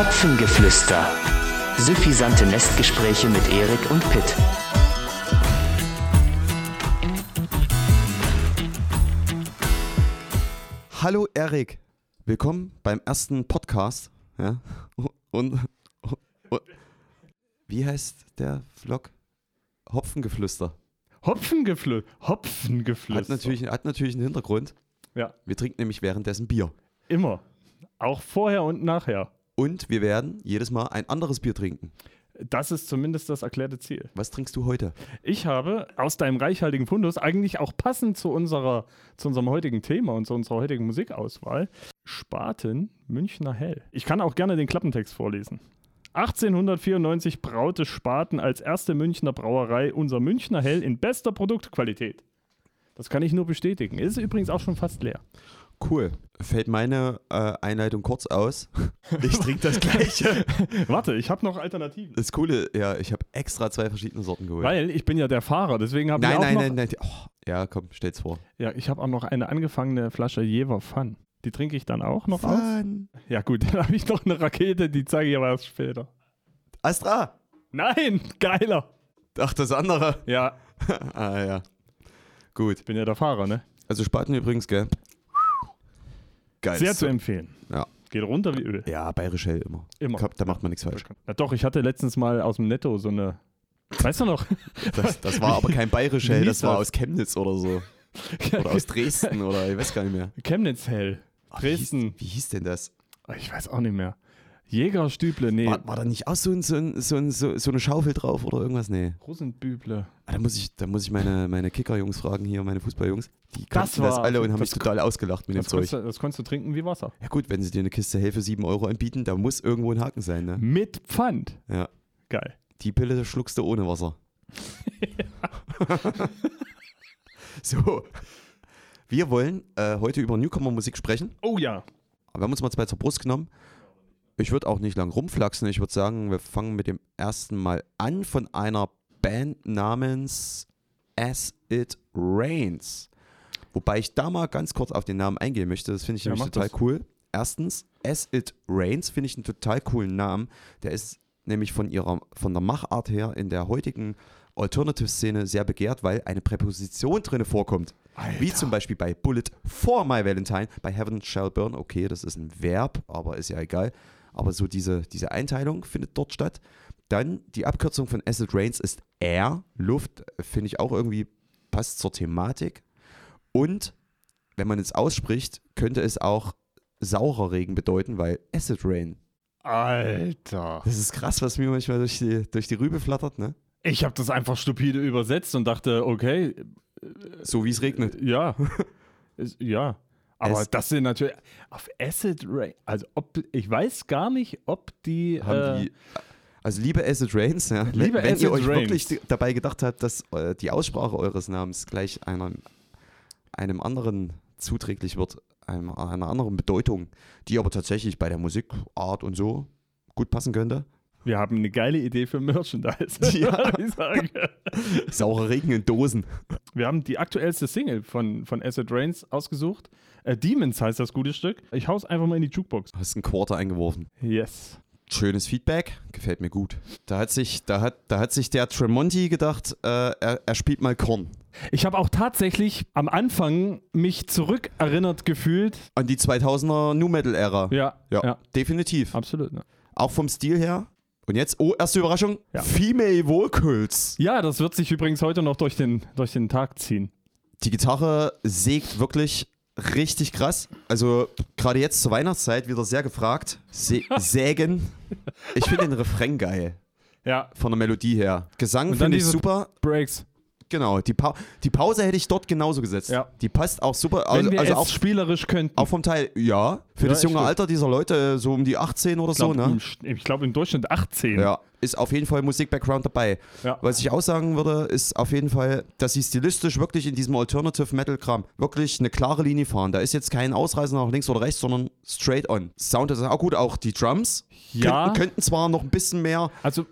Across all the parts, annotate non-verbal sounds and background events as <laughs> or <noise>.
Hopfengeflüster. Suffisante Nestgespräche mit Erik und Pitt. Hallo Erik, willkommen beim ersten Podcast. Ja? Und, und, und wie heißt der Vlog? Hopfengeflüster. Hopfengeflüster. Hopfengeflüster. Hat natürlich, hat natürlich einen Hintergrund. Ja, Wir trinken nämlich währenddessen Bier. immer. Auch vorher und nachher. Und wir werden jedes Mal ein anderes Bier trinken. Das ist zumindest das erklärte Ziel. Was trinkst du heute? Ich habe aus deinem reichhaltigen Fundus, eigentlich auch passend zu, unserer, zu unserem heutigen Thema und zu unserer heutigen Musikauswahl, Spaten Münchner Hell. Ich kann auch gerne den Klappentext vorlesen. 1894 braute Spaten als erste Münchner Brauerei unser Münchner Hell in bester Produktqualität. Das kann ich nur bestätigen. Ist übrigens auch schon fast leer. Cool. Fällt meine äh, Einleitung kurz aus. <laughs> Ich trinke das gleiche. <laughs> Warte, ich habe noch Alternativen. Das Coole, ja, ich habe extra zwei verschiedene Sorten geholt. Weil ich bin ja der Fahrer, deswegen habe ich nein, auch nein, noch, nein, nein. Oh, ja, komm, stell's vor. Ja, ich habe auch noch eine angefangene Flasche Jever Fun. Die trinke ich dann auch noch aus. Fun. Ja gut, <laughs> dann habe ich noch eine Rakete, die zeige ich aber erst später. Astra. Nein, geiler. Ach, das andere. Ja, ah, ja. Gut. ich bin ja der Fahrer, ne? Also Spaten übrigens, gell? Geil. Sehr zu empfehlen. Ja. Geht runter wie Öl. Ja, bayerisch hell immer. Immer. Da macht man nichts falsch. Na doch, ich hatte letztens mal aus dem Netto so eine. Weißt du noch? <laughs> Das, das war aber kein bayerisch Wie hell, das war aus Chemnitz oder so. <laughs> Oder aus Dresden oder ich weiß gar nicht mehr. Chemnitz Hell. Ach, wie hieß- Dresden. Wie hieß denn das? Ich weiß auch nicht mehr. Jägerstüble, nee. War, war da nicht auch so, ein, so, ein, so, ein, so, eine Schaufel drauf oder irgendwas? Nee. Russenbüble. Ah, Da muss ich, da muss ich meine, meine Kicker-Jungs fragen hier, meine Fußball-Jungs. Die Das kannten das war- alle und haben das mich total ausgelacht mit dem konntest, Zeug. du, das konntest du trinken wie Wasser. Ja gut, wenn sie dir eine Kiste hell für 7 Euro anbieten, da muss irgendwo ein Haken sein, ne? Mit Pfand. Ja. Geil. Die Pille schluckst du ohne Wasser. <laughs> so. Wir wollen äh, heute über Newcomer-Musik sprechen. Oh ja. Aber wir haben uns mal zwei zur Brust genommen. Ich würde auch nicht lang rumflaxen. Ich würde sagen, wir fangen mit dem ersten Mal an von einer Band namens As It Rains. Wobei ich da mal ganz kurz auf den Namen eingehen möchte. Das finde ich Ja, nämlich total das. cool. Erstens, As It Rains finde ich einen total coolen Namen. Der ist nämlich von ihrer, von der Machart her in der heutigen Alternative-Szene sehr begehrt, weil eine Präposition drinne vorkommt. Wie zum Beispiel bei Bullet for My Valentine, bei Heaven Shall Burn. Okay, das ist ein Verb, aber ist ja egal. Aber so diese, diese Einteilung findet dort statt. Dann die Abkürzung von Acid Rains ist Air, Luft, äh, finde ich auch irgendwie passt zur Thematik. Und wenn man es ausspricht, könnte es auch saurer Regen bedeuten, weil Acid Rain. Alter. Das ist krass, was mir manchmal durch die, durch die Rübe flattert, ne? Ich habe das einfach stupide übersetzt und dachte, okay, So wie es regnet. ja. <laughs> Ist- ja. Aber Es- das sind natürlich auf Acid Rain. Also ob ich weiß gar nicht, ob die. haben äh, die. Also liebe Acid Rains, ja, wenn, Liebe wenn Acid ihr euch Rains. wirklich dabei gedacht habt, dass äh, die Aussprache eures Namens gleich einer, einem anderen zuträglich wird, einem, einer anderen Bedeutung, die aber tatsächlich bei der Musikart und so gut passen könnte. Wir haben eine geile Idee für Merchandise. <laughs> Ja. ich sagen. <laughs> Saurer Regen in Dosen. Wir haben die aktuellste Single von, von Acid Rains ausgesucht. Äh, Demons heißt das gute Stück. Ich hau's einfach mal in die Jukebox. Hast ein Quarter eingeworfen. Yes. Schönes Feedback, gefällt mir gut. Da hat sich, da hat, da hat sich der Tremonti gedacht, äh, er, er spielt mal Korn. Ich habe auch tatsächlich am Anfang mich zurückerinnert gefühlt. An die 2000er New Metal Ära. Ja, Ja, ja. definitiv. absolut. Ne? Auch vom Stil her. Und jetzt, oh, erste Überraschung: Ja. Female Vocals. Ja, das wird sich übrigens heute noch durch den, durch den Tag ziehen. Die Gitarre sägt wirklich richtig krass. Also, gerade jetzt zur Weihnachtszeit wieder sehr gefragt. Sä <laughs> sägen. Ich finde den Refrain geil. Ja, Von der Melodie her. Gesang finde ich super. Breaks. Genau. Die, pa die Pause hätte ich dort genauso gesetzt. Ja. Die passt auch super. Wenn Also, wir also auch, spielerisch könnten. auch vom Teil, ja. Für Ja, das junge. Alter dieser Leute, so um die 18 oder ich glaube, so, ne? ich glaub, im Durchschnitt 18. Ja, ist auf jeden Fall Musik-Background dabei. Ja. Was ich auch sagen würde, ist auf jeden Fall, dass sie stilistisch wirklich in diesem Alternative Metal-Kram wirklich eine klare Linie fahren. Da ist jetzt kein Ausreißer nach links oder rechts, sondern straight on. Sound ist auch gut, auch die Drums Ja. könnten, könnten zwar noch ein bisschen mehr Also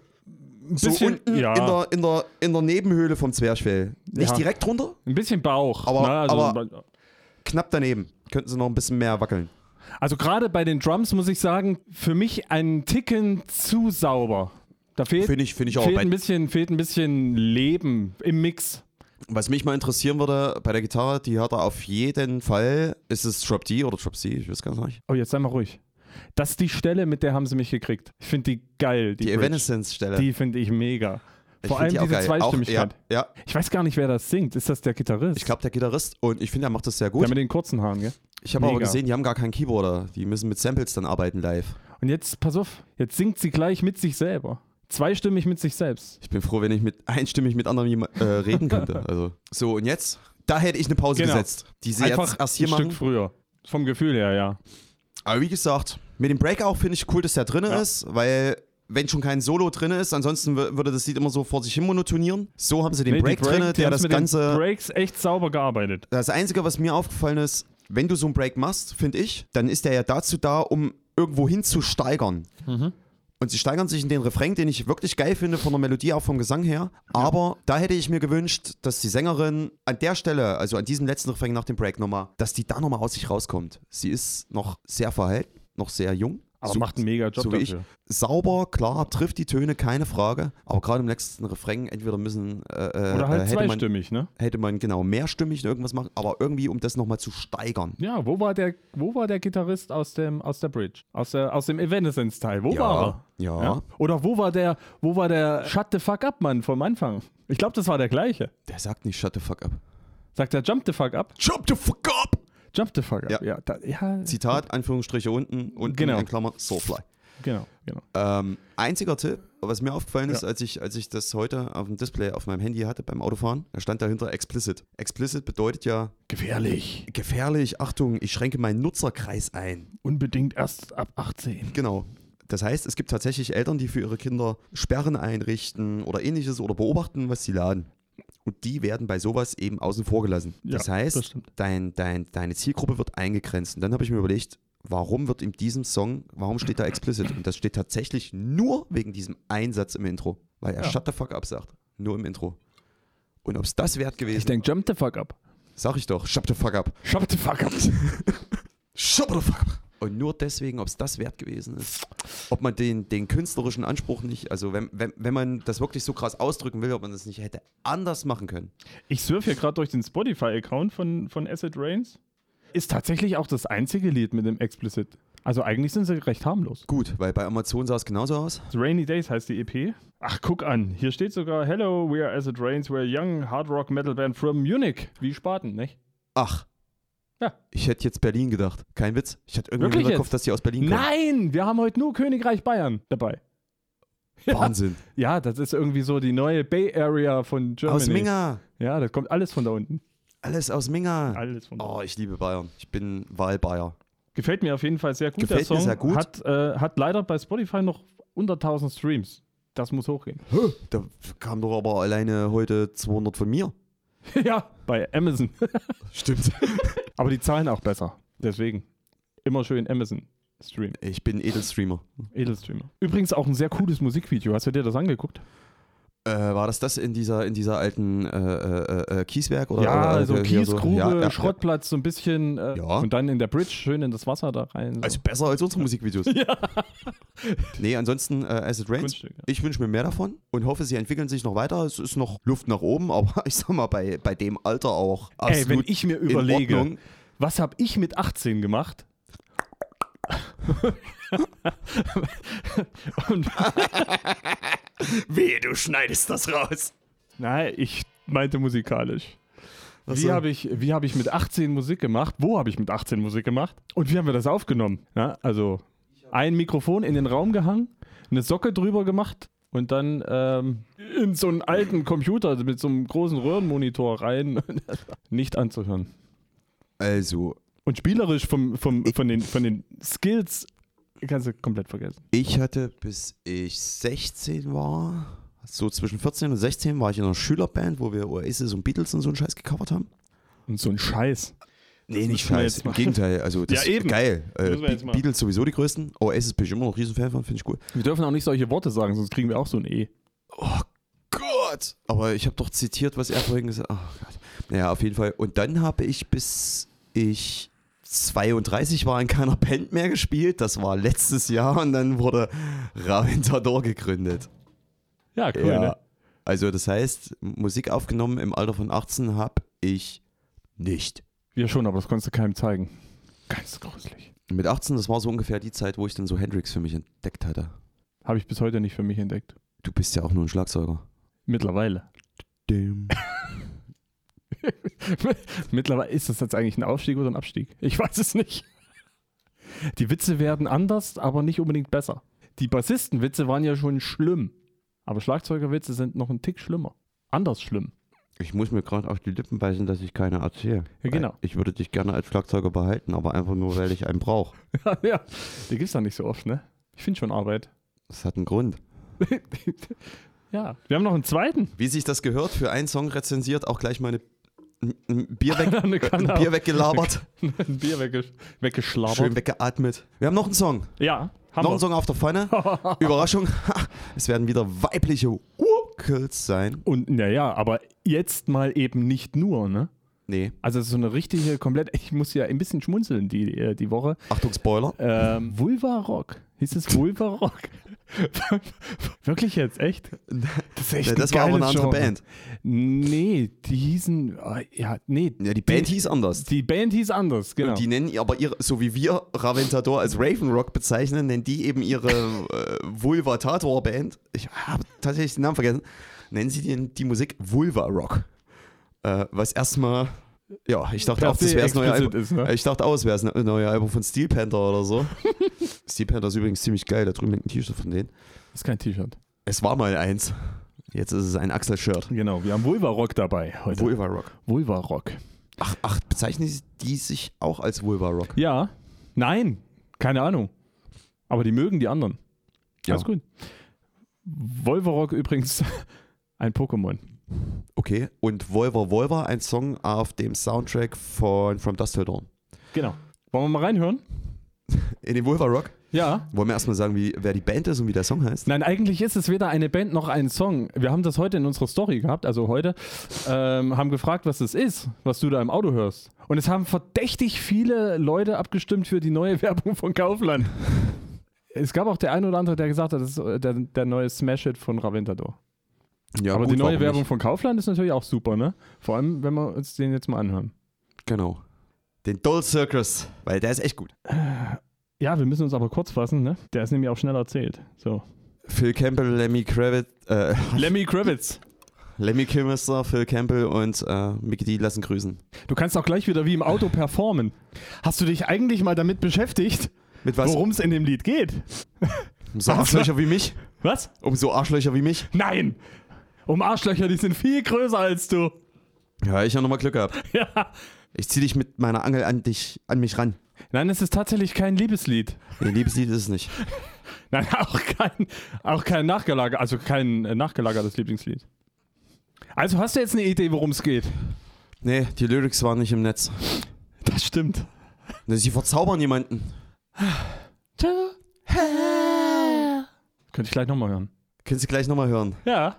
so bisschen, unten ja, in, der, in, der, in der Nebenhöhle vom Zwerchfell. Nicht Ja. direkt drunter, ein bisschen Bauch. Aber- ne? also, aber- knapp daneben. Könnten sie noch ein bisschen mehr wackeln. Also gerade bei den Drums muss ich sagen, für mich ein Ticken zu sauber. Da fehlt, Finde ich, finde ich auch. fehlt, ein bisschen, fehlt ein bisschen Leben im Mix. was mich mal interessieren würde, bei der Gitarre, die hat er auf jeden Fall, ist es Drop D oder Drop C? Ich weiß gar nicht. Oh, jetzt sei mal ruhig. Das ist die Stelle, mit der haben sie mich gekriegt. Ich finde die geil. Die, Die. Evanescence-Stelle. Die finde ich mega. Ich Vor allem die diese geil. Zweistimmigkeit. Auch, ja, ja, Ich weiß gar nicht, wer das singt. Ist das der Gitarrist? ich glaube, der Gitarrist und ich finde, er macht das sehr Der gut. mit den kurzen Haaren, gell? Ich habe aber gesehen, die haben gar keinen Keyboarder. Die müssen mit Samples dann arbeiten live. Und jetzt, pass auf, jetzt singt sie gleich mit sich selber. Zweistimmig mit sich selbst. Ich bin froh, wenn ich mit <laughs> einstimmig mit anderen äh, reden könnte. <laughs> Also. So, und jetzt? Da hätte ich eine Pause Genau. gesetzt. Die sie Einfach jetzt erst hier ein machen. Stück früher. Vom Gefühl her, ja. Aber wie gesagt, mit dem Break auch finde ich cool, dass der drin Ja. ist, weil wenn schon kein Solo drin ist, ansonsten wür- würde das Lied immer so vor sich hin monotonieren. So haben sie den Nee, Break Break- drin, der das mit den Ganze. Breaks echt sauber gearbeitet. Das Einzige, was mir aufgefallen ist, wenn du so einen Break machst, finde ich, dann ist der ja dazu da, um irgendwo hin zu steigern. Mhm. Und sie steigern sich in den Refrain, den ich wirklich geil finde, von der Melodie, auch vom Gesang her. Aber da hätte ich mir gewünscht, dass die Sängerin an der Stelle, also an diesem letzten Refrain nach dem Break nochmal, dass die da nochmal aus sich rauskommt. Sie ist noch sehr verhalten, noch sehr jung. Aber So- macht einen mega Job so wie ich. Sauber, klar, trifft die Töne, keine Frage. Aber gerade im letzten Refrain, entweder müssen. Äh, äh, Oder halt äh, hätte man, zweistimmig, ne? hätte man genau mehrstimmig irgendwas machen, aber irgendwie, um das nochmal zu steigern. Ja, wo war der, wo war der Gitarrist aus dem, aus der Bridge? Aus, der, aus dem Evanescence-Teil? Wo war er? Ja. Oder wo war der, wo war der Shut the fuck up Mann vom Anfang? Ich glaube, das war der gleiche. Der sagt nicht Shut the fuck up. Sagt er Jump the fuck up? Jump the fuck up! Jump the fuck up. Ja. Ja, da, ja Zitat, Anführungsstriche unten, unten Genau. in Klammern, Soulfly. genau, genau. Ähm, einziger Tipp, was mir aufgefallen ist, Ja. als, ich, als ich das heute auf dem Display auf meinem Handy hatte beim Autofahren, da stand dahinter explicit. Explicit bedeutet ja Gefährlich. gefährlich, Achtung, ich schränke meinen Nutzerkreis ein. Unbedingt erst ab 18. Genau. Das heißt, es gibt tatsächlich Eltern, die für ihre Kinder Sperren einrichten oder ähnliches oder beobachten, was sie laden. Und die werden bei sowas eben außen vor gelassen. Ja, das heißt, das dein, dein, deine Zielgruppe wird eingegrenzt. Und dann habe ich mir überlegt, warum wird in diesem Song, warum steht da explicit? Und das steht tatsächlich nur wegen diesem Einsatz im Intro. Weil er Ja. Shut the fuck up sagt. Nur im Intro. Und ob es das wert gewesen Ich denke, Jump the fuck up. sag ich doch, Shut the fuck up. Shut the fuck up. <laughs> Shut the fuck up. Und nur deswegen, ob es das wert gewesen ist. Ob man den, den künstlerischen Anspruch nicht, also wenn, wenn, wenn man das wirklich so krass ausdrücken will, ob man das nicht hätte anders machen können. Ich surfe hier gerade durch den Spotify-Account von, von Acid Rains. Ist tatsächlich auch das einzige Lied mit dem Explicit. Also eigentlich sind sie recht harmlos. Gut, weil bei Amazon sah es genauso aus. Rainy Days heißt die EP. Ach, guck an. Hier steht sogar Hello, we are Acid Rains, we're a young hard rock metal band from Munich. Wie Spaten, nicht? Ach. Ja. Ich hätte jetzt Berlin gedacht. Kein Witz. Ich hatte irgendwie im jetzt? dass die aus Berlin kommen. Nein, wir haben heute nur Königreich Bayern dabei. <laughs> Wahnsinn. Ja, das ist irgendwie so die neue Bay Area von Germany. Aus Minga. Ja, das kommt alles von da unten. Alles aus Minga. Alles von da Oh, ich liebe Bayern. Ich bin Wahlbayer. Gefällt mir auf jeden Fall sehr gut. Gefällt der Song mir sehr gut. Hat, äh, hat leider bei Spotify noch unter 1000 Streams. Das muss hochgehen. Da kam doch aber alleine heute 200 von mir. <laughs> ja, bei Amazon. <laughs> Stimmt. <laughs> Aber die zahlen auch besser. Deswegen. Immer schön Amazon streamen. Ich bin Edelstreamer. Edelstreamer. Übrigens auch ein sehr cooles Musikvideo. Hast du dir das angeguckt? Äh, war das das in dieser, in dieser alten äh, äh, äh, Kieswerk? Oder, ja, oder, also äh, hier Kiesgrube, Ja, ja, ja. Schrottplatz, so ein bisschen. Äh, Ja. Und dann in der Bridge schön in das Wasser da rein. So. Also besser als unsere Musikvideos. <laughs> ja. Nee, ansonsten Acid Rains. Ja. Ich wünsche mir mehr davon und hoffe, sie entwickeln sich noch weiter. Es ist noch Luft nach oben, <laughs> aber ich sag mal, bei, bei dem Alter auch Ey, wenn absolut ich mir überlege, was habe ich mit 18 gemacht? <laughs> und Wehe, du schneidest das raus. Nein, ich meinte musikalisch. Ach Wie habe ich, wie hab ich mit 18 Musik gemacht? Wo habe ich mit 18 Musik gemacht? Und wie haben wir das aufgenommen? Ja, also ein Mikrofon in den Raum gehangen, eine Socke drüber gemacht und dann ähm, in so einen alten Computer mit so einem großen Röhrenmonitor rein. <laughs> Nicht anzuhören. Also, Und spielerisch vom, vom, von, den, von den Skills kannst du komplett vergessen. ich hatte, bis ich 16 war, so zwischen 14 und 16, war ich in einer Schülerband, wo wir Oasis und Beatles und so einen Scheiß gecovert haben. Und so ein Scheiß. Nee, Das nicht Scheiß. Im Gegenteil, also das Ja, eben. ist geil. Äh, Be. Beatles sowieso die größten. Oasis bin ich immer noch Riesenfan von, finde ich cool. Wir dürfen auch nicht solche Worte sagen, sonst kriegen wir auch so ein E. Oh Gott! Aber ich habe doch zitiert, was er vorhin gesagt hat. Oh Gott. Naja, auf jeden Fall. Und dann habe ich, bis ich 32 war in keiner Band mehr gespielt. Das war letztes Jahr und dann wurde Raventador gegründet. Ja, cool, ne? Also das heißt, Musik aufgenommen im Alter von 18 habe ich nicht. Wir schon, aber das konntest du keinem zeigen. Ganz gruselig. Mit 18, das war so ungefähr die Zeit, wo ich dann so Hendrix für mich entdeckt hatte. Habe ich bis heute nicht für mich entdeckt. Du bist ja auch nur ein Schlagzeuger. Mittlerweile. Damn. <laughs> Mittlerweile ist das jetzt eigentlich ein Aufstieg oder ein Abstieg? Ich weiß es nicht. Die Witze werden anders, aber nicht unbedingt besser. Die Bassistenwitze waren ja schon schlimm. Aber Schlagzeugerwitze sind noch ein Tick schlimmer. Anders schlimm. Ich muss mir gerade auf die Lippen beißen, dass ich keine erzähle. Ja, genau. Ich würde dich gerne als Schlagzeuger behalten, aber einfach nur, weil ich einen brauche. <laughs> ja, die gibt es da nicht so oft, ne? Ich finde schon Arbeit. Das hat einen Grund. <laughs> ja, wir haben noch einen zweiten. Wie sich das gehört, für einen Song rezensiert, auch gleich mal eine, <laughs> <laughs> ein Bier, weg, ein Bier weggelabert, Ein Bier wegge weggeschlabert. schön weggeatmet. Wir haben noch einen Song. Ja, haben Noch wir. ein Song auf der Pfanne. <laughs> Überraschung. Es werden wieder weibliche Vocals sein. Und naja, aber jetzt mal eben nicht nur, ne? Nee, Also so eine richtige, komplett, ich muss ja ein bisschen schmunzeln die, äh, die Woche. Achtung, Spoiler. Ähm, Vulva Rock. Hieß es Vulva Rock? <laughs> Wirklich jetzt, echt? Das ist echt Ja, das war aber eine andere Genre. Band. Nee, die hießen, äh, ja, nee. Ja, die Band hieß anders. Die Band hieß anders, genau. Die nennen aber ihre, so wie wir Raventador als Raven Rock bezeichnen, nennen die eben ihre <laughs> äh, Vulvatator-Band. Ich habe tatsächlich den Namen vergessen. Nennen sie die, die Musik Vulva Rock. Äh, was erstmal, ja, ich dachte auch, das wäre das neue explizit Album. ist, ne? Ich dachte auch, es wäre das ne- neue Album von Steel Panther oder so. <laughs> Steel Panther ist übrigens ziemlich geil, da drüben hängt ein T-Shirt von denen. Das ist kein T-Shirt. Es war mal eins. Jetzt ist es ein Axel-Shirt. Genau, wir haben Vulva Rock dabei heute. Vulva Rock. Vulva Rock. Ach, ach, bezeichnen die sich auch als Vulva Rock? Ja, nein, keine Ahnung. Aber die mögen die anderen. Ja. Alles gut. Volvarok übrigens <laughs> ein Pokémon. Okay, und Volver Volver, ein Song auf dem Soundtrack von From Dust Till Dawn. Genau. Wollen wir mal reinhören? In den Volver Rock. Ja. Wollen wir erstmal sagen, wie, wer die Band ist und wie der Song heißt? Nein, eigentlich ist es weder eine Band noch ein Song. Wir haben das heute in unserer Story gehabt, also heute, ähm, haben gefragt, was das ist, was du da im Auto hörst. Und es haben verdächtig viele Leute abgestimmt für die neue <laughs> Werbung von Kaufland. Es gab auch der eine oder andere, der gesagt hat, das ist äh, der, der neue Smash-Hit von Raventador. Ja, Aber gut, die neue Werbung nicht? von Kaufland ist natürlich auch super, ne? Vor allem, wenn wir uns den jetzt mal anhören. Genau. Den Doll Circus, weil der ist echt gut. Ja, wir müssen uns aber kurz fassen, ne? Der ist nämlich auch schnell erzählt. So. Phil Campbell, Lemmy Kravitz, äh, <laughs> Lemmy Kravitz. Lemmy Kilmister, Phil Campbell und äh, Mickey D lassen grüßen. Du kannst auch gleich wieder wie im Auto performen. Hast du dich eigentlich mal damit beschäftigt, worum es in dem Lied geht? Um so <laughs> Arschlöcher wie mich? Was? Um so Arschlöcher wie mich? Nein! Um Arschlöcher, die sind viel größer als du. Ja, ich habe nochmal Glück gehabt. <laughs> Ja. Ich zieh dich mit meiner Angel an dich, an mich ran. Nein, es ist tatsächlich kein Liebeslied. Nee, Liebeslied ist es nicht. <laughs> Nein, auch kein, auch kein nachgelager, also kein äh, nachgelagertes Lieblingslied. Also hast du jetzt eine Idee, worum es geht? Nee, die Lyrics waren nicht im Netz. Das stimmt. Sie verzaubern jemanden. Könnte ich gleich nochmal hören. Können Sie gleich nochmal hören. Ja.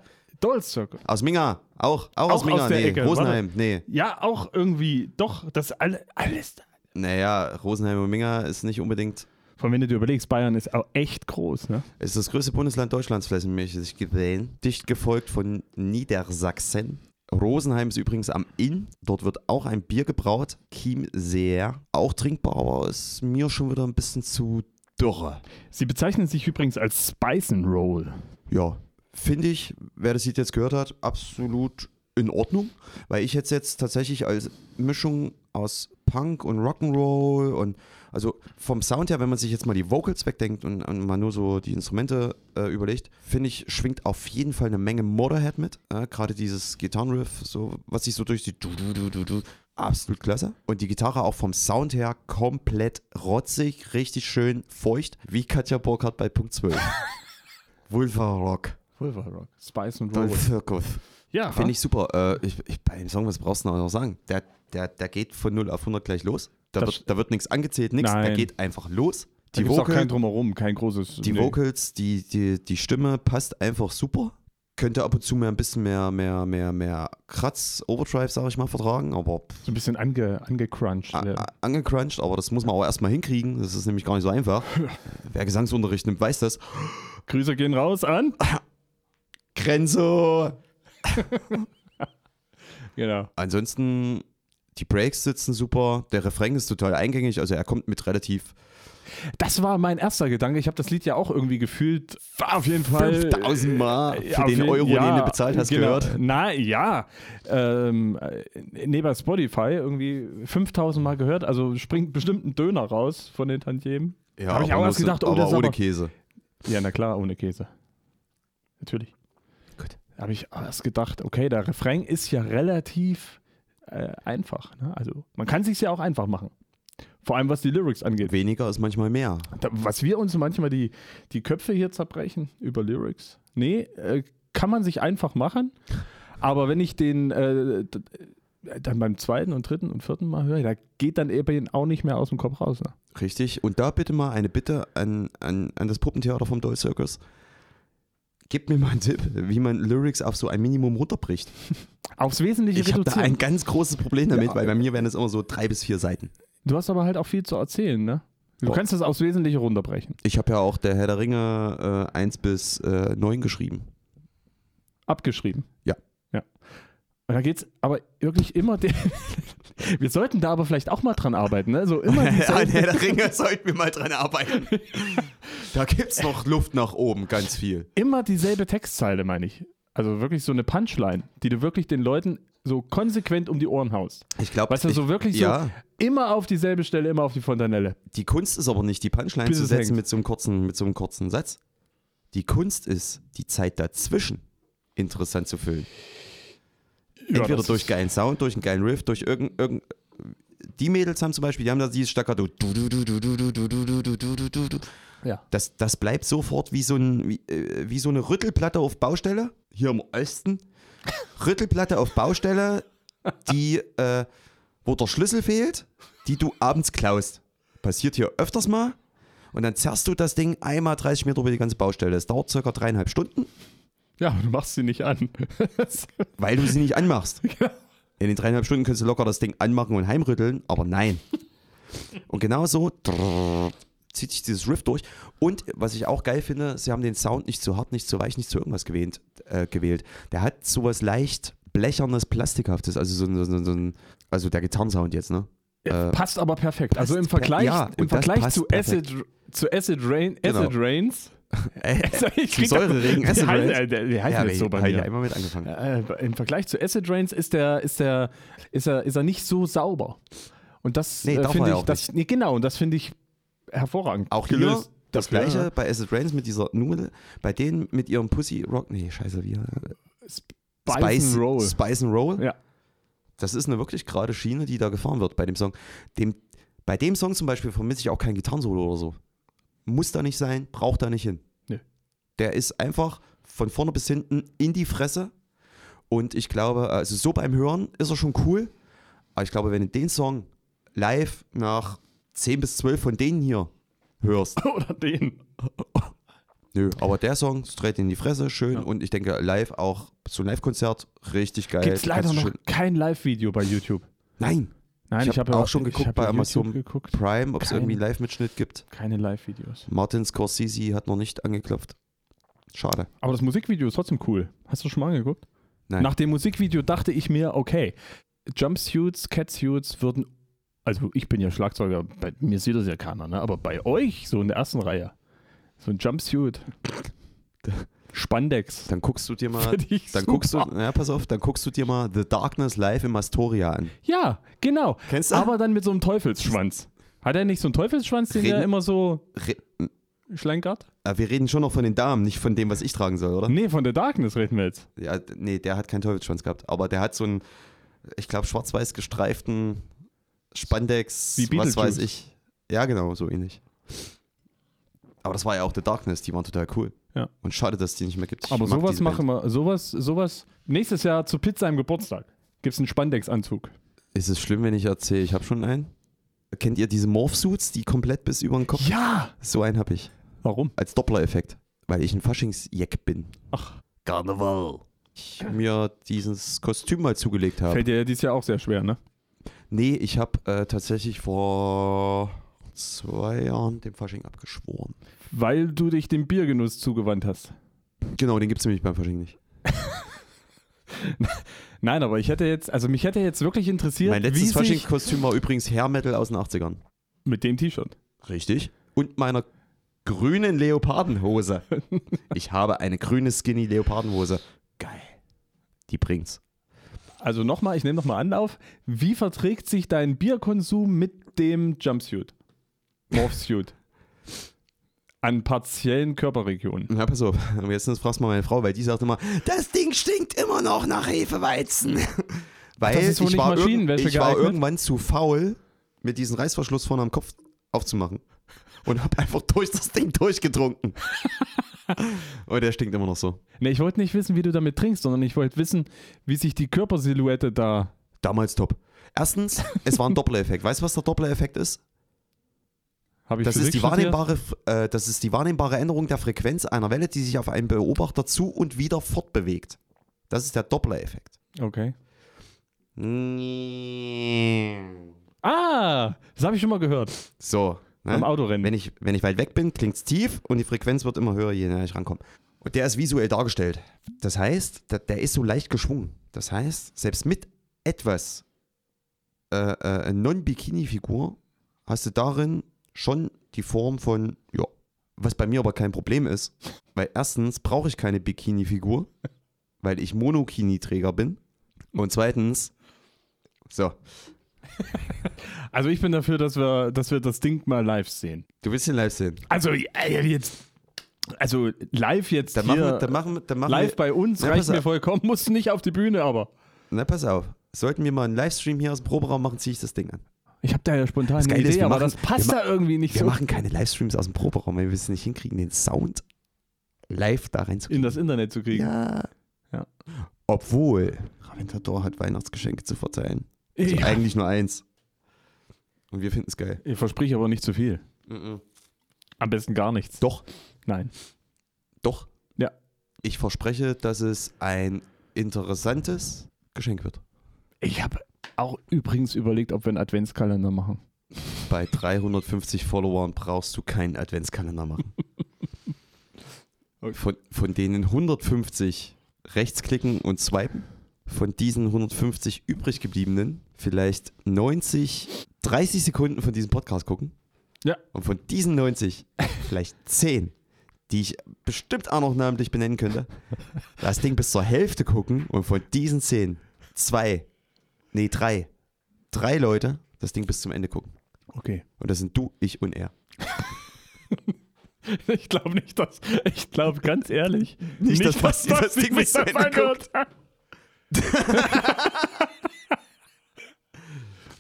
Circle. Aus Minga. Auch, auch, Auch aus Minga. aus nee, Ecke, Rosenheim. Nee. Ja, auch irgendwie, doch, das alle, alles. Naja, Rosenheim und Minga ist nicht unbedingt. Von wenn du dir überlegst, Bayern ist auch echt groß, ne? ist das größte Bundesland Deutschlands flächenmäßig gesehen. Dicht gefolgt von Niedersachsen. Rosenheim ist übrigens am Inn. Dort wird auch ein Bier gebraut. Chiemseer. Auch trinkbar, aber ist mir schon wieder ein bisschen zu dürre. Sie bezeichnen sich übrigens als Spice Roll. Ja, finde ich, wer das Lied jetzt gehört hat, absolut in Ordnung, weil ich jetzt jetzt tatsächlich als Mischung aus Punk und Rock'n'Roll und also vom Sound her, wenn man sich jetzt mal die Vocals wegdenkt und, und mal nur so die Instrumente äh, überlegt, finde ich, schwingt auf jeden Fall eine Menge Motorhead mit. Äh, Gerade dieses Gitarrenriff, so, was sich so durch die du, du, du, du, du, absolut klasse. Und die Gitarre auch vom Sound her komplett rotzig, richtig schön feucht, wie Katja Burkhardt bei Punkt 12. Vulva <laughs> Rock. Vulva Rock. Spice and Roll. Circus. Ja, Finde ich super. Äh, ich, ich, bei dem Song, was brauchst du noch sagen? Der, der, der geht von 0 auf 100 gleich los. Da Das- wird, da wird nichts angezählt, nichts. Der geht einfach los. die Die, gibt's auch Vocal, kein Drumherum, kein großes. die nee. Vocals, die, die, die Stimme passt einfach super. könnte ab und zu mehr ein bisschen mehr, mehr, mehr, mehr Kratz, Overdrive, sage ich mal, vertragen, aber So ein bisschen ange, angecrunched. a- a- angecrunched, aber das muss man auch erstmal hinkriegen. Das ist nämlich gar nicht so einfach. <laughs> Wer Gesangsunterricht nimmt, weiß das. Grüße gehen raus an. <laughs> Grenzo! <laughs> Genau. Ansonsten, die Breaks sitzen super, der Refrain ist total eingängig, also er kommt mit relativ Das war mein erster Gedanke. Ich habe das Lied ja auch irgendwie gefühlt. War auf jeden Fall. 5000 Mal für den jeden- Euro, den ja, du bezahlt hast, genau. gehört. Na ja. Ähm, äh, nee, bei Spotify irgendwie 5000 Mal gehört. Also springt bestimmt ein Döner raus von den Tantiemen. Ja, Hab ich aber auch erst gedacht, oh, aber ohne aber- Käse. Ja, na klar, ohne Käse. Natürlich. Habe ich erst gedacht, okay, der Refrain ist ja relativ äh, einfach. Ne? Also man kann sich ja auch einfach machen. Vor allem was die Lyrics angeht. Weniger ist manchmal mehr. Da, was wir uns manchmal die, die Köpfe hier zerbrechen über Lyrics. Nee, äh, kann man sich einfach machen. Aber wenn ich den äh, äh, dann beim zweiten und dritten und vierten Mal höre, da geht dann eben auch nicht mehr aus dem Kopf raus. Ne? Richtig. Und da bitte mal eine Bitte an, an, an das Puppentheater vom Doll Circus. Gebt mir mal einen Tipp, wie man Lyrics auf so ein Minimum runterbricht. Aufs Wesentliche Ich habe da reduzieren. ein ganz großes Problem damit, Ja. weil bei mir wären es immer so drei bis vier Seiten. Du hast aber halt auch viel zu erzählen, ne? Du Oh. kannst das aufs Wesentliche runterbrechen. Ich habe ja auch der Herr der Ringe äh, 1 bis äh, 9 geschrieben. Abgeschrieben. Ja. Ja. Und da geht's aber wirklich immer. <laughs> Wir sollten da aber vielleicht auch mal dran arbeiten, ne? So immer <laughs> An Herr der Ringe sollten wir mal dran arbeiten. <laughs> da gibt es noch Luft nach oben, ganz viel. immer dieselbe Textzeile, meine ich. Also wirklich so eine Punchline, die du wirklich den Leuten so konsequent um die Ohren haust. Ich glaube, Weißt du, so wirklich ja, so immer auf dieselbe Stelle, immer auf die Fontanelle. die Kunst ist aber nicht, die Punchline Bis zu setzen mit so, einem kurzen, mit so einem kurzen Satz. Die Kunst ist, die Zeit dazwischen interessant zu füllen. Entweder das durch geilen Sound, durch einen geilen Riff, durch irgend, irgend die Mädels haben zum Beispiel, die haben da dieses Staccato. Du, du, du, du, du, du, du, du, du, du, du, du, du. Ja. Das, das bleibt sofort wie so, ein, wie, äh, wie so eine Rüttelplatte auf Baustelle, hier im Osten. Rüttelplatte auf Baustelle, die, äh, wo der Schlüssel fehlt, die du abends klaust. Passiert hier öfters mal. Und dann zerrst du das Ding einmal 30 Meter über die ganze Baustelle. Das dauert circa dreieinhalb Stunden, Ja, aber du machst sie nicht an. <laughs> weil du sie nicht anmachst. <laughs> In den dreieinhalb Stunden kannst du locker das Ding anmachen und heimrütteln, aber nein. Und genau so drrrr, zieht sich dieses Riff durch. Und was ich auch geil finde, sie haben den Sound nicht zu hart, nicht zu weich, nicht zu irgendwas gewählt. Äh, gewählt. Der hat sowas leicht blechernes, plastikhaftes, also so, ein- so, so ein, also der Gitarrensound jetzt, ne? Äh, passt aber perfekt. Also im passt Vergleich, ja, im Vergleich passt zu Acid, zu Acid Rain, Genau. Acid Rains. <laughs> <laughs> Also Säureregen Acid Rains. äh, Der, die heißen ja, jetzt so bei mir. ja immer mit angefangen. Äh, Im Vergleich zu Acid Rains ist der, ist der, ist er, ist er nicht so sauber. Und das Nee, äh, finde ich, das, nee, genau, und das finde ich hervorragend. Auch hier gelöst. das gleiche ja. bei Acid Rains mit dieser Nudel, bei denen mit ihrem Pussy Rock, nee, scheiße, wie Spice and Roll. Spice and Roll. Ja. Das ist eine wirklich gerade Schiene, die da gefahren wird bei dem Song. Dem, bei dem Song zum Beispiel vermisse ich auch kein Gitarrensolo oder so. Muss da nicht sein, braucht da nicht hin. Nö. Der ist einfach von vorne bis hinten in die Fresse. Und ich glaube, also so beim Hören ist er schon cool. Aber ich glaube, wenn du den Song live nach 10 bis 12 von denen hier hörst, <laughs> Oder den. Nö, aber der Song straight in die Fresse, schön. Ja. Und ich denke, live auch, so ein Live-Konzert, richtig geil. Gibt es leider noch kein Live-Video bei YouTube. Nein, Nein, Ich ich, hab habe auch schon geguckt hab bei Amazon geguckt. Prime, ob es irgendwie einen Live-Mitschnitt gibt. Keine Live-Videos. Martin Scorsese hat noch nicht angeklopft. Schade. Aber das Musikvideo ist trotzdem cool. Hast du schon mal angeguckt? Nein. Nach dem Musikvideo dachte ich mir, okay, Jumpsuits, Catsuits würden. Also ich bin ja Schlagzeuger, bei mir sieht das ja keiner, ne? aber bei euch, so in der ersten Reihe, so ein Jumpsuit, Spandex. Dann guckst du dir mal, dann guckst du, ja, pass auf, dann guckst du dir mal The Darkness live im Astoria an. Ja, genau. Kennst du? Aber dann mit so einem Teufelsschwanz. Hat er nicht so einen Teufelsschwanz, den Reden- er immer so Re schlenkert? äh, wir reden schon noch von den Damen, nicht von dem, was ich tragen soll, oder? Nee, von der Darkness reden wir jetzt. Ja, nee, der hat keinen Teufelsschwanz gehabt, aber der hat so einen, ich glaube, schwarz-weiß gestreiften Spandex, Wie was weiß ich. Ja, genau, so ähnlich. Aber das war ja auch The Darkness, die waren total cool. Ja. Und schade, dass es die nicht mehr gibt. Ich Aber sowas machen wir, sowas, sowas. Nächstes Jahr zu Pizza im Geburtstag gibt es einen Spandex-Anzug. Ist es schlimm, wenn ich erzähle, ich habe schon einen? Kennt ihr diese Morph-Suits, die komplett bis über den Kopf? Ja! So einen habe ich. Warum? Als Doppler-Effekt. Weil ich ein Faschingsjack bin. Ach, Karneval. Ich mir dieses Kostüm mal zugelegt habe. Fällt dir ja dieses Jahr auch sehr schwer, ne? Nee, ich habe äh, tatsächlich vor zwei Jahren dem Fasching abgeschworen. Weil du dich dem Biergenuss zugewandt hast. Genau, den gibt es nämlich beim Fasching nicht. <laughs> Nein, aber ich hätte jetzt, also mich hätte jetzt wirklich interessiert, mein letztes Fasching-Kostüm war übrigens Hair Metal aus den 80ern. mit dem T-Shirt. Richtig. Und meiner grünen Leopardenhose. <laughs> ich habe eine grüne Skinny Leopardenhose. Geil. Die bringt's. Also nochmal, ich nehme nochmal Anlauf. Wie verträgt sich dein Bierkonsum mit dem Jumpsuit? Morphsuit. An partiellen Körperregionen. Ja, pass auf. Jetzt fragst du mal meine Frau, weil die sagt immer, das Ding stinkt immer noch nach Hefeweizen. weil das ist wohl ich, nicht war, Maschinenwäsche ich war irgendwann zu faul, mir diesen Reißverschluss vorne am Kopf aufzumachen. Und habe einfach durch das Ding durchgetrunken. Und der stinkt immer noch so. Nee, ich wollte nicht wissen, wie du damit trinkst, sondern ich wollte wissen, wie sich die Körpersilhouette da. Damals top. Erstens, es war ein <laughs> Dopplereffekt. Weißt du, was der Dopplereffekt ist? Das ist, die wahrnehmbare, äh, das ist die wahrnehmbare Änderung der Frequenz einer Welle, die sich auf einen Beobachter zu und wieder fortbewegt. Das ist der Doppler-Effekt. Okay. Ah, das habe ich schon mal gehört. So. Beim Ne? Autorennen. Wenn, ich, wenn ich weit weg bin, klingt es tief und die Frequenz wird immer höher, je näher ich rankomme. Und der ist visuell dargestellt. Das heißt, der, der ist so leicht geschwungen. Das heißt, selbst mit etwas äh, äh, Non-Bikini-Figur hast du darin schon die Form von, ja, was bei mir aber kein Problem ist. Weil erstens brauche ich keine Bikini-Figur, weil ich Monokini-Träger bin. Und zweitens, so, Also ich bin dafür, dass wir, dass wir das Ding mal live sehen. du willst den live sehen. Also äh, jetzt, also live jetzt Dann hier, machen, wir- dann machen, wir- dann machen live wir, bei uns Ja, reicht mir auf. vollkommen. Musst du nicht auf die Bühne, aber Na, pass auf. Sollten wir mal einen Livestream hier aus dem Proberaum machen, ziehe ich das Ding an. ich habe da ja spontan Das eine ist, Idee, wir aber machen- das passt wir da irgendwie nicht Wir so machen keine Livestreams aus dem Proberaum, weil wir es nicht hinkriegen, den Sound live da in reinzukriegen. das Internet zu kriegen. ja. Ja. Obwohl, Raventador hat Weihnachtsgeschenke zu verteilen. Also Ja. eigentlich nur eins. Und wir finden es geil. Ich verspreche aber nicht zu viel. Am besten gar nichts. Doch, Nein. doch. Ja. Ich verspreche, dass es ein interessantes Geschenk wird. Ich habe auch übrigens überlegt, ob wir einen Adventskalender machen. Bei 350 Followern brauchst du keinen Adventskalender machen. <laughs> Okay. Von, von denen 150 rechtsklicken und swipen. Von diesen 150 übrig gebliebenen vielleicht 90, 30 Sekunden von diesem Podcast gucken. Ja. Und von diesen 90 <laughs> vielleicht 10, die ich bestimmt auch noch namentlich benennen könnte, das Ding bis zur Hälfte gucken und von diesen 10 zwei, nee drei, drei Leute das Ding bis zum Ende gucken. Okay. Und das sind du, ich und er. <laughs> Ich glaube nicht, dass. Ich glaube ganz ehrlich. Nicht, dass Basti das Ding bis zu Ende anhört. <laughs>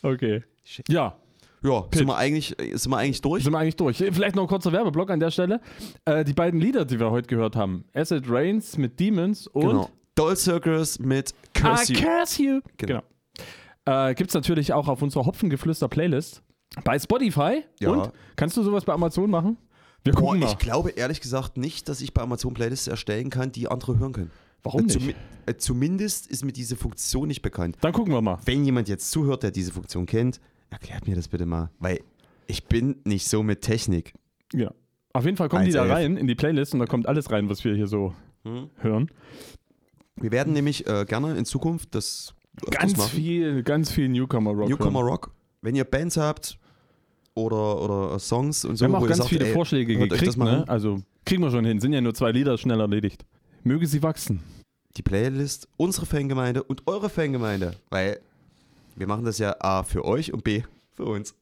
okay. Ja, Ja, sind wir, eigentlich, sind wir eigentlich durch? sind wir eigentlich durch. Vielleicht noch ein kurzer Werbeblock an der Stelle. Äh, die beiden Lieder, die wir heute gehört haben: Acid Rains mit Demons und Genau. Doll Circus mit Curse I You. Curse You. Genau. Genau. Äh, Gibt es natürlich auch auf unserer Hopfengeflüster-Playlist bei Spotify. Ja. Und kannst du sowas bei Amazon machen? Wir Boah, gucken mal. ich glaube ehrlich gesagt nicht, dass ich bei Amazon Playlists erstellen kann, die andere hören können. Warum Äh, nicht? zumi- äh, zumindest ist mir diese Funktion nicht bekannt. Dann gucken wir mal. Wenn jemand jetzt zuhört, der diese Funktion kennt, erklärt mir das bitte mal. Weil ich bin nicht so mit Technik. Ja. Auf jeden Fall kommen die da 1.11. rein in die Playlist und da kommt alles rein, was wir hier so hören. Wir werden nämlich äh, gerne in Zukunft das Ganz viel, ganz viel Newcomer Rock. Newcomer hören. Rock. Wenn ihr Bands habt oder, oder äh, Songs und so, Wir haben auch ganz sagt, viele ey, Vorschläge gekriegt, ne? Also kriegen wir schon hin. Sind ja nur zwei Lieder schnell erledigt. Möge sie wachsen. die Playlist, unsere Fangemeinde und eure Fangemeinde. Weil wir machen das ja A für euch und B für uns.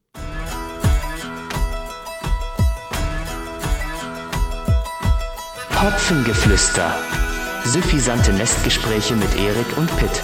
Hopfengeflüster. Suffisante Nestgespräche mit Erik und Pitt.